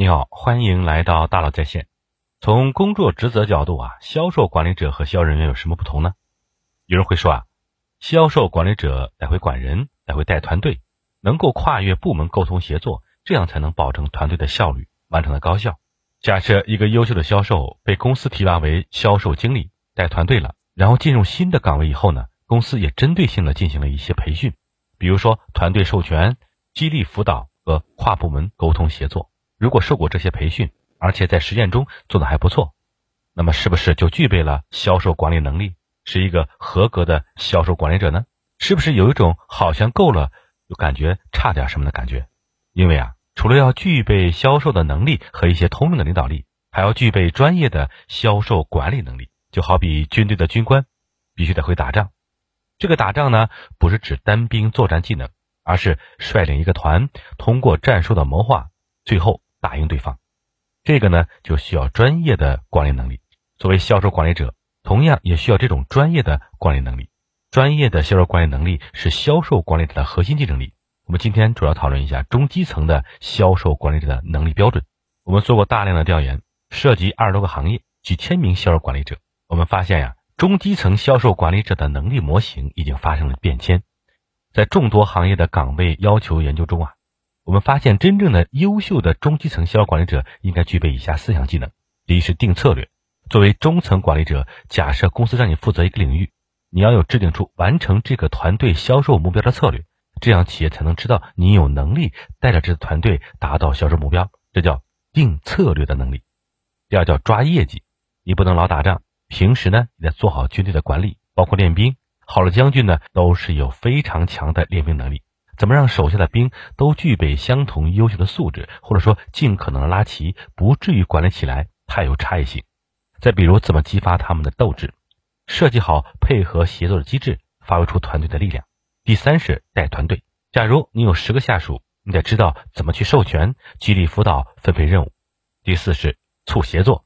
你好，欢迎来到大佬在线。从工作职责角度啊，销售管理者和销售人员有什么不同呢？有人会说啊，销售管理者得会管人，得会带团队，能够跨越部门沟通协作，这样才能保证团队的效率，完成的高效。假设一个优秀的销售被公司提拔为销售经理，带团队了，然后进入新的岗位以后呢，公司也针对性的进行了一些培训，比如说团队授权、激励辅导和跨部门沟通协作。如果受过这些培训，而且在实践中做的还不错，那么是不是就具备了销售管理能力，是一个合格的销售管理者呢？是不是有一种好像够了，又感觉差点什么的感觉？因为啊，除了要具备销售的能力和一些通用的领导力，还要具备专业的销售管理能力。就好比军队的军官，必须得会打仗。这个打仗呢，不是指单兵作战技能，而是率领一个团，通过战术的谋划，最后。打赢对方，这个呢就需要专业的管理能力。作为销售管理者，同样也需要这种专业的管理能力。专业的销售管理能力是销售管理者的核心竞争力。我们今天主要讨论一下中基层的销售管理者的能力标准。我们做过大量的调研，涉及二十多个行业，几千名销售管理者。我们发现呀，中基层销售管理者的能力模型已经发生了变迁。在众多行业的岗位要求研究中啊。我们发现，真正的优秀的中基层销售管理者应该具备以下四项技能：第一是定策略。作为中层管理者，假设公司让你负责一个领域，你要有制定出完成这个团队销售目标的策略，这样企业才能知道你有能力带着这个团队达到销售目标，这叫定策略的能力。第二叫抓业绩，你不能老打仗，平时呢你得做好军队的管理，包括练兵。好的将军呢，都是有非常强的练兵能力。怎么让手下的兵都具备相同优秀的素质，或者说尽可能拉齐，不至于管理起来太有差异性？再比如，怎么激发他们的斗志，设计好配合协作的机制，发挥出团队的力量。第三是带团队。假如你有十个下属，你得知道怎么去授权、激励、辅导、分配任务。第四是促协作，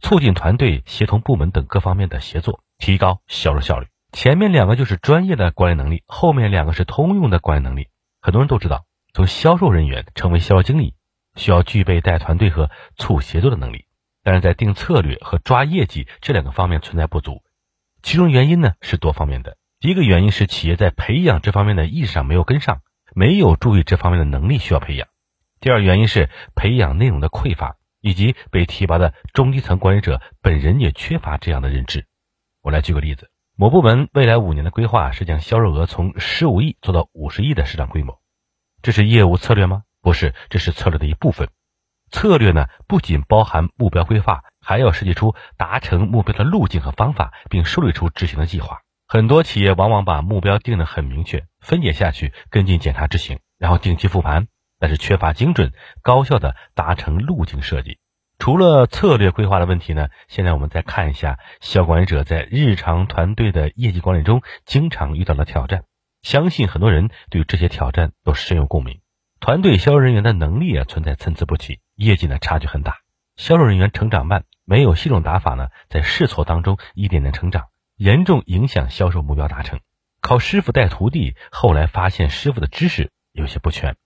促进团队协同部门等各方面的协作，提高销售效率。前面两个就是专业的管理能力，后面两个是通用的管理能力。很多人都知道，从销售人员成为销售经理，需要具备带团队和促协作的能力。但是在定策略和抓业绩这两个方面存在不足，其中原因呢是多方面的。第一个原因是企业在培养这方面的意识上没有跟上，没有注意这方面的能力需要培养。第二原因是培养内容的匮乏，以及被提拔的中低层管理者本人也缺乏这样的认知。我来举个例子。某部门未来五年的规划是将销售额从十五亿做到五十亿的市场规模，这是业务策略吗？不是，这是策略的一部分。策略呢，不仅包含目标规划，还要设计出达成目标的路径和方法，并梳理出执行的计划。很多企业往往把目标定得很明确，分解下去，跟进检查执行，然后定期复盘，但是缺乏精准高效的达成路径设计。除了策略规划的问题呢，现在我们再看一下销管理者在日常团队的业绩管理中经常遇到的挑战。相信很多人对这些挑战都深有共鸣。团队销售人员的能力啊存在参差不齐，业绩呢差距很大。销售人员成长慢，没有系统打法呢，在试错当中一点点成长，严重影响销售目标达成。靠师傅带徒弟，后来发现师傅的知识有些不全，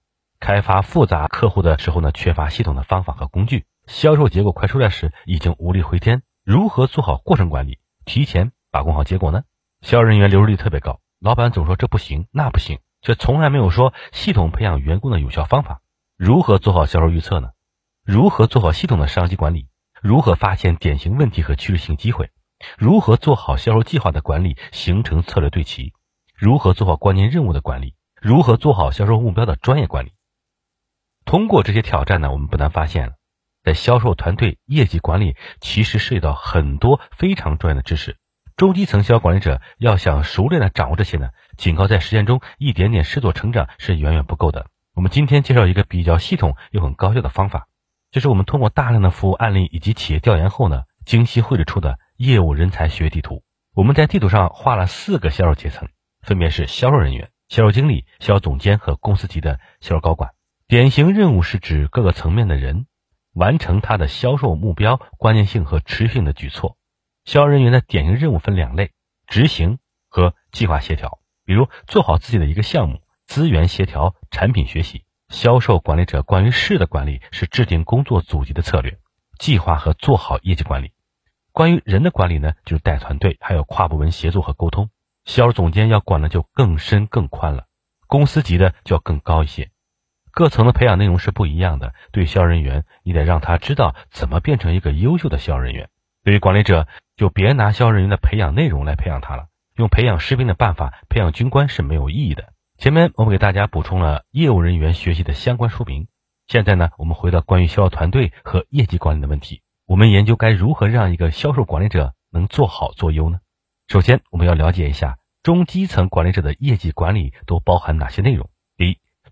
开发复杂客户的时候呢，缺乏系统的方法和工具。销售结果快出来时，已经无力回天。如何做好过程管理，提前把控好结果呢？销售人员流失率特别高，老板总说这不行那不行，却从来没有说系统培养员工的有效方法。如何做好销售预测呢？如何做好系统的商机管理？如何发现典型问题和趋势性机会？如何做好销售计划的管理，形成策略对齐？如何做好关键任务的管理？如何做好销售目标的专业管理？通过这些挑战呢，我们不难发现了。在销售团队业绩管理，其实涉及到很多非常专业的知识。中基层销售管理者要想熟练的掌握这些呢，仅靠在实践中一点点试错成长是远远不够的。我们今天介绍一个比较系统又很高效的方法，就是我们通过大量的服务案例以及企业调研后呢，精细绘制出的业务人才学地图。我们在地图上画了四个销售阶层，分别是销售人员、销售经理、销售总监和公司级的销售高管。典型任务是指各个层面的人。完成他的销售目标，关键性和持续性的举措。销售人员的典型任务分两类：执行和计划协调。比如做好自己的一个项目，资源协调、产品学习。销售管理者关于事的管理是制定工作组织的策略、计划和做好业绩管理；关于人的管理呢，就是带团队，还有跨部门协作和沟通。销售总监要管的就更深更宽了，公司级的就要更高一些。各层的培养内容是不一样的。对销售人员，你得让他知道怎么变成一个优秀的销售人员；对于管理者，就别拿销售人员的培养内容来培养他了，用培养士兵的办法培养军官是没有意义的。前面我们给大家补充了业务人员学习的相关说明，现在呢，我们回到关于销售团队和业绩管理的问题，我们研究该如何让一个销售管理者能做好做优呢？首先，我们要了解一下中基层管理者的业绩管理都包含哪些内容。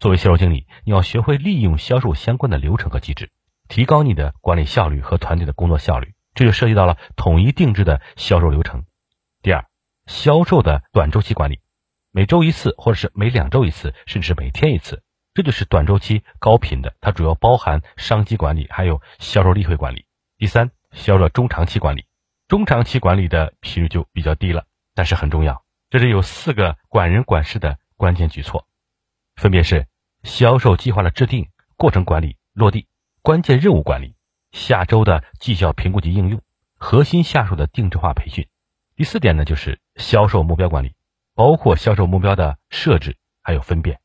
作为销售经理，你要学会利用销售相关的流程和机制，提高你的管理效率和团队的工作效率。这就涉及到了统一定制的销售流程。第二，销售的短周期管理，每周一次，或者是每两周一次，甚至是每天一次，这就是短周期高频的。它主要包含商机管理，还有销售例会管理。第三，销售中长期管理。中长期管理的频率就比较低了，但是很重要。这里有四个管人管事的关键举措，分别是销售计划的制定、过程管理、落地、关键任务管理、下周的绩效评估及应用、核心下属的定制化培训。第四点呢，就是销售目标管理，包括销售目标的设置还有分辨。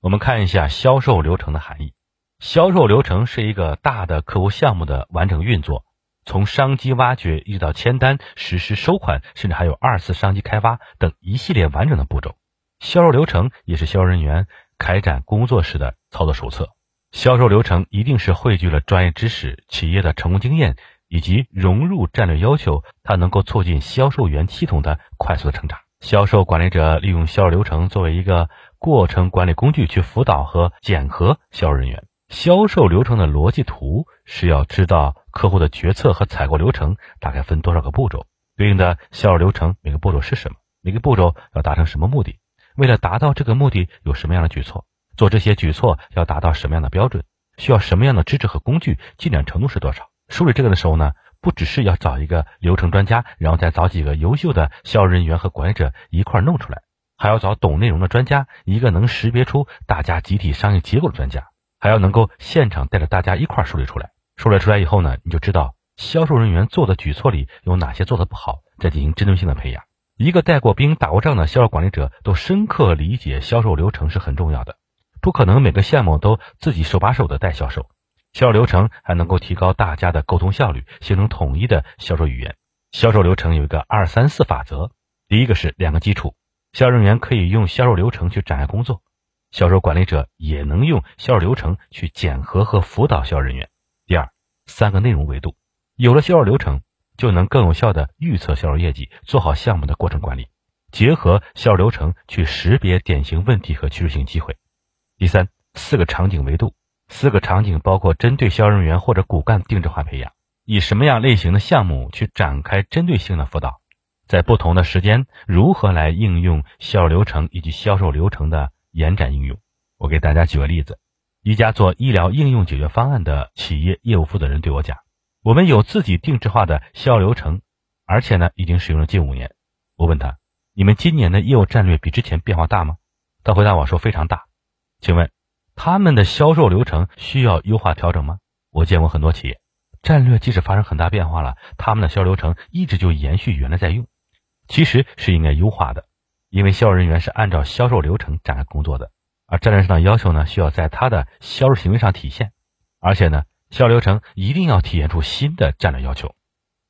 我们看一下销售流程的含义。销售流程是一个大的客户项目的完整运作。从商机挖掘一直到签单、实施收款，甚至还有二次商机开发等一系列完整的步骤。销售流程也是销售人员开展工作时的操作手册。销售流程一定是汇聚了专业知识、企业的成功经验以及融入战略要求，它能够促进销售员系统的快速的成长。销售管理者利用销售流程作为一个过程管理工具，去辅导和检核销售人员。销售流程的逻辑图是要知道客户的决策和采购流程大概分多少个步骤，对应的销售流程每个步骤是什么，每个步骤要达成什么目的，为了达到这个目的有什么样的举措，做这些举措要达到什么样的标准，需要什么样的知识和工具，进展程度是多少。梳理这个的时候呢，不只是要找一个流程专家，然后再找几个优秀的销售人员和管理者一块弄出来，还要找懂内容的专家，一个能识别出大家集体商业结果的专家。还要能够现场带着大家一块梳理出来，梳理出来以后呢，你就知道销售人员做的举措里有哪些做的不好，再进行针对性的培养。一个带过兵、打过仗的销售管理者都深刻理解销售流程是很重要的，不可能每个项目都自己手把手的带销售。销售流程还能够提高大家的沟通效率，形成统一的销售语言。销售流程有一个二三四法则，第一个是两个基础，销售人员可以用销售流程去展开工作。销售管理者也能用销售流程去检核和辅导销售人员。第二，三个内容维度，有了销售流程，就能更有效的预测销售业绩，做好项目的过程管理，结合销售流程去识别典型问题和趋势性机会。第三，四个场景维度，四个场景包括针对销售人员或者骨干定制化培养，以什么样类型的项目去展开针对性的辅导，在不同的时间如何来应用销售流程以及销售流程的。延展应用，我给大家举个例子：一家做医疗应用解决方案的企业业务负责人对我讲，我们有自己定制化的销售流程，而且呢已经使用了近五年。我问他，你们今年的业务战略比之前变化大吗？他回答我说非常大。请问他们的销售流程需要优化调整吗？我见过很多企业，战略即使发生很大变化了，他们的销售流程一直就延续原来在用，其实是应该优化的。因为销售人员是按照销售流程展开工作的，而战略上的要求呢，需要在他的销售行为上体现，而且呢，销售流程一定要体现出新的战略要求。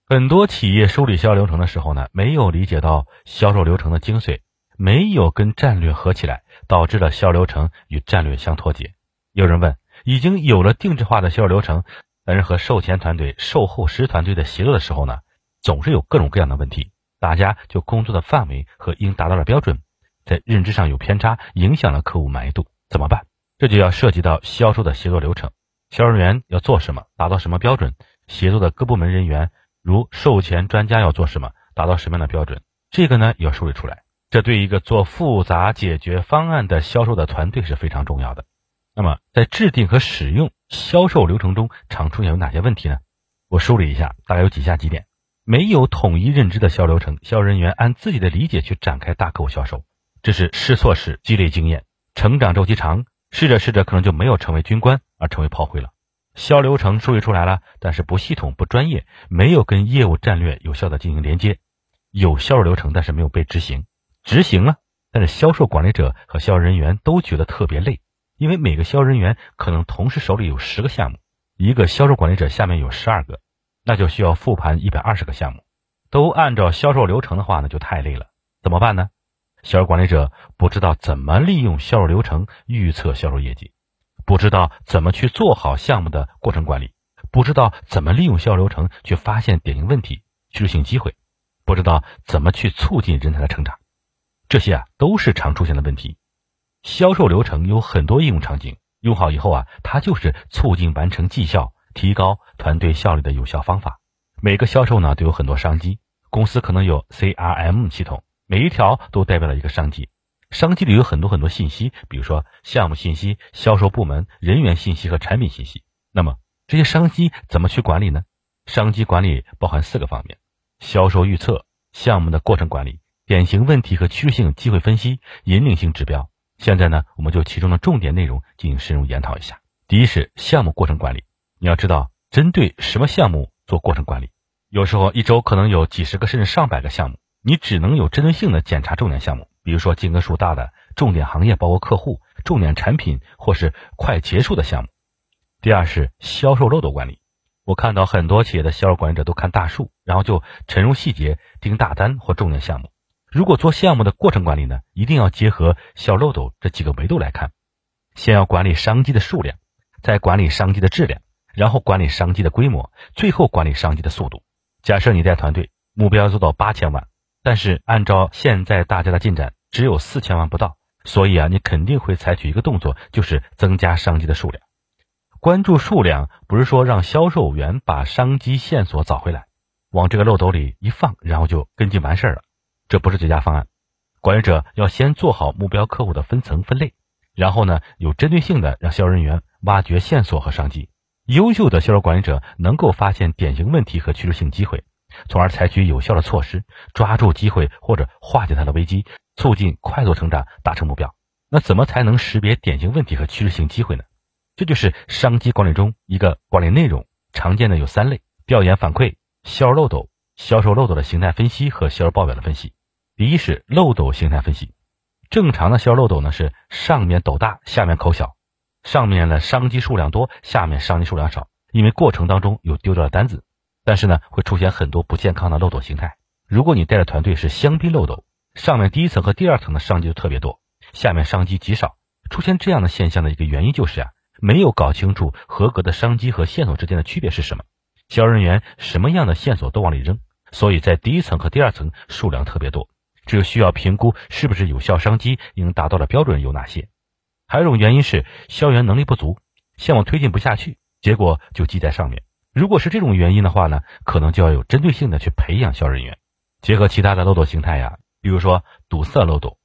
很多企业梳理销售流程的时候呢，没有理解到销售流程的精髓，没有跟战略合起来，导致了销售流程与战略相脱节。有人问，已经有了定制化的销售流程，但是和售前团队、售后实施团队的协作的时候呢，总是有各种各样的问题。大家就工作的范围和应达到的标准，在认知上有偏差，影响了客户满意度，怎么办？这就要涉及到销售的协作流程，销售人员要做什么，达到什么标准？协作的各部门人员，如售前专家要做什么，达到什么样的标准？这个呢要梳理出来。这对一个做复杂解决方案的销售的团队是非常重要的。那么在制定和使用销售流程中，常出现有哪些问题呢？我梳理一下，大概有几下几点。没有统一认知的销流程，销售人员按自己的理解去展开大客户销售，这是试错时积累经验，成长周期长，试着试着可能就没有成为军官，而成为炮灰了。销流程数据出来了，但是不系统、不专业，没有跟业务战略有效的进行连接，有销售流程，但是没有被执行，执行了，但是销售管理者和销售人员都觉得特别累，因为每个销售人员可能同时手里有十个项目，一个销售管理者下面有十二个，那就需要复盘一百二十个项目，都按照销售流程的话呢，就太累了，怎么办呢？销售管理者不知道怎么利用销售流程预测销售业绩，不知道怎么去做好项目的过程管理，不知道怎么利用销售流程去发现典型问题、趋势性机会，不知道怎么去促进人才的成长，这些啊都是常出现的问题。销售流程有很多应用场景，用好以后啊，它就是促进完成绩效、提高团队效率的有效方法。每个销售呢都有很多商机，公司可能有 CRM 系统。每一条都代表了一个商机，商机里有很多很多信息，比如说项目信息、销售部门人员信息和产品信息。那么这些商机怎么去管理呢？商机管理包含四个方面：销售预测、项目的过程管理、典型问题和趋势性机会分析、引领性指标。现在呢，我们就其中的重点内容进行深入研讨一下。第一是项目过程管理，你要知道针对什么项目做过程管理。有时候一周可能有几十个甚至上百个项目。你只能有针对性的检查重点项目，比如说金额数大的重点行业，包括客户、重点产品或是快结束的项目。第二是销售漏斗管理，我看到很多企业的销售管理者都看大数，然后就沉入细节盯大单或重点项目。如果做项目的过程管理呢，一定要结合小漏斗这几个维度来看，先要管理商机的数量，再管理商机的质量，然后管理商机的规模，最后管理商机的速度。假设你带团队目标做到八千万。但是按照现在大家的进展，只有四千万不到，所以啊，你肯定会采取一个动作，就是增加商机的数量。关注数量，不是说让销售员把商机线索找回来，往这个漏斗里一放，然后就跟进完事儿了，这不是最佳方案。管理者要先做好目标客户的分层分类，然后呢，有针对性的让销售人员挖掘线索和商机。优秀的销售管理者能够发现典型问题和趋势性机会。从而采取有效的措施，抓住机会或者化解它的危机，促进快速成长，达成目标。那怎么才能识别典型问题和趋势性机会呢？这就是商机管理中一个管理内容，常见的有三类：调研反馈、销售漏斗、销售漏斗的形态分析和销售报表的分析。第一是漏斗形态分析。正常的销售漏斗呢是上面斗大，下面口小，上面的商机数量多，下面商机数量少，因为过程当中有丢掉的单子。但是呢，会出现很多不健康的漏斗形态。如果你带的团队是香槟漏斗，上面第一层和第二层的商机就特别多，下面商机极少。出现这样的现象的一个原因就是啊，没有搞清楚合格的商机和线索之间的区别是什么。销售人员什么样的线索都往里扔，所以在第一层和第二层数量特别多。这需要评估是不是有效商机，应达到的标准有哪些。还有一种原因是销员能力不足，项目推进不下去，结果就积在上面。如果是这种原因的话呢，可能就要有针对性的去培养销售人员，结合其他的漏斗形态呀，比如说堵塞漏斗、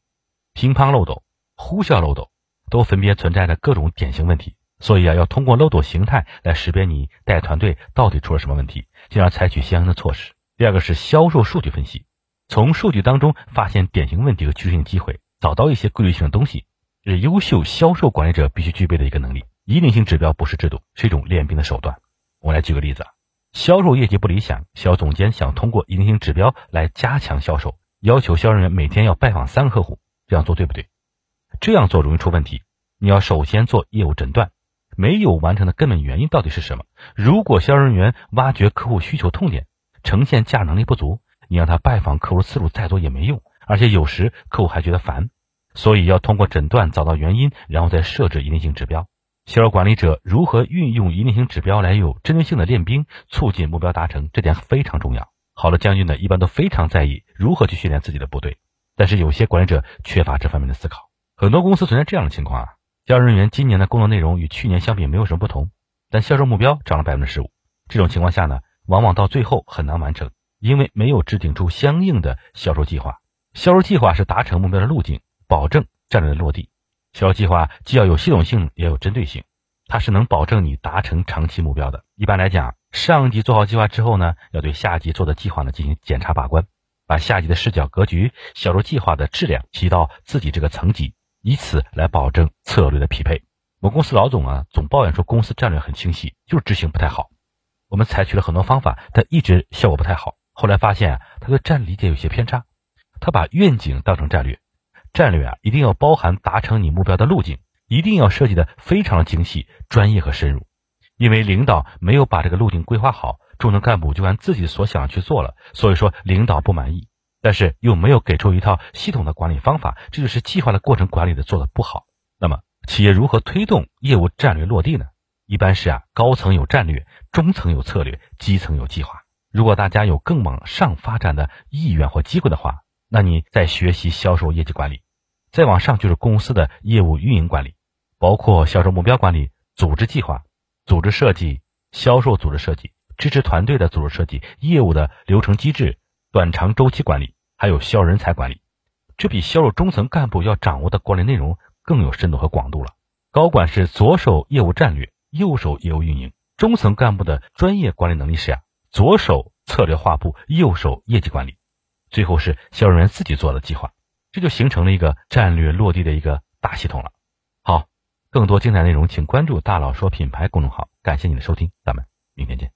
乒乓漏斗、呼啸漏斗，都分别存在着各种典型问题。所以啊，要通过漏斗形态来识别你带团队到底出了什么问题，进而采取相应的措施。第二个是销售数据分析，从数据当中发现典型问题和趋势性机会，找到一些规律性的东西，是优秀销售管理者必须具备的一个能力。引领性指标不是制度，是一种练兵的手段。我来举个例子啊，销售业绩不理想，小总监想通过引领性指标来加强销售，要求销售人员每天要拜访三个客户，这样做对不对？这样做容易出问题。你要首先做业务诊断，没有完成的根本原因到底是什么？如果销售人员挖掘客户需求痛点，呈现价能力不足，你让他拜访客户次数再多也没用，而且有时客户还觉得烦。所以要通过诊断找到原因，然后再设置一定性指标。销售管理者如何运用一定性指标来有针对性的练兵，促进目标达成，这点非常重要。好的将军呢，一般都非常在意如何去训练自己的部队，但是有些管理者缺乏这方面的思考。很多公司存在这样的情况啊，销售人员今年的工作内容与去年相比没有什么不同，但销售目标涨了百分之十五。这种情况下呢，往往到最后很难完成，因为没有制定出相应的销售计划。销售计划是达成目标的路径，保证战略的落地。销售计划既要有系统性，也要有针对性，它是能保证你达成长期目标的。一般来讲，上级做好计划之后呢，要对下级做的计划呢进行检查把关，把下级的视角格局、销售计划的质量提到自己这个层级，以此来保证策略的匹配。某公司老总啊，总抱怨说公司战略很清晰，就是执行不太好。我们采取了很多方法，但一直效果不太好。后来发现啊，他对战略理解有些偏差。他把愿景当成战略，战略啊一定要包含达成你目标的路径，一定要设计的非常精细、专业和深入。因为领导没有把这个路径规划好，中层干部就按自己所想去做了，所以说领导不满意。但是又没有给出一套系统的管理方法，这就是计划的过程管理的做的不好。那么。企业如何推动业务战略落地呢？一般是啊，高层有战略，中层有策略，基层有计划。如果大家有更往上发展的意愿或机会的话，那你在学习销售业绩管理，再往上就是公司的业务运营管理，包括销售目标管理、组织计划、组织设计、销售组织设计、支持团队的组织设计、业务的流程机制、短长周期管理，还有销人才管理。这比销售中层干部要掌握的管理内容。更有深度和广度了。高管是左手业务战略，右手业务运营；中层干部的专业管理能力是啊，左手策略画布，右手业绩管理，最后是销售人员自己做的计划，这就形成了一个战略落地的一个大系统了。更多精彩内容请关注“大佬说品牌”公众号。感谢你的收听，咱们明天见。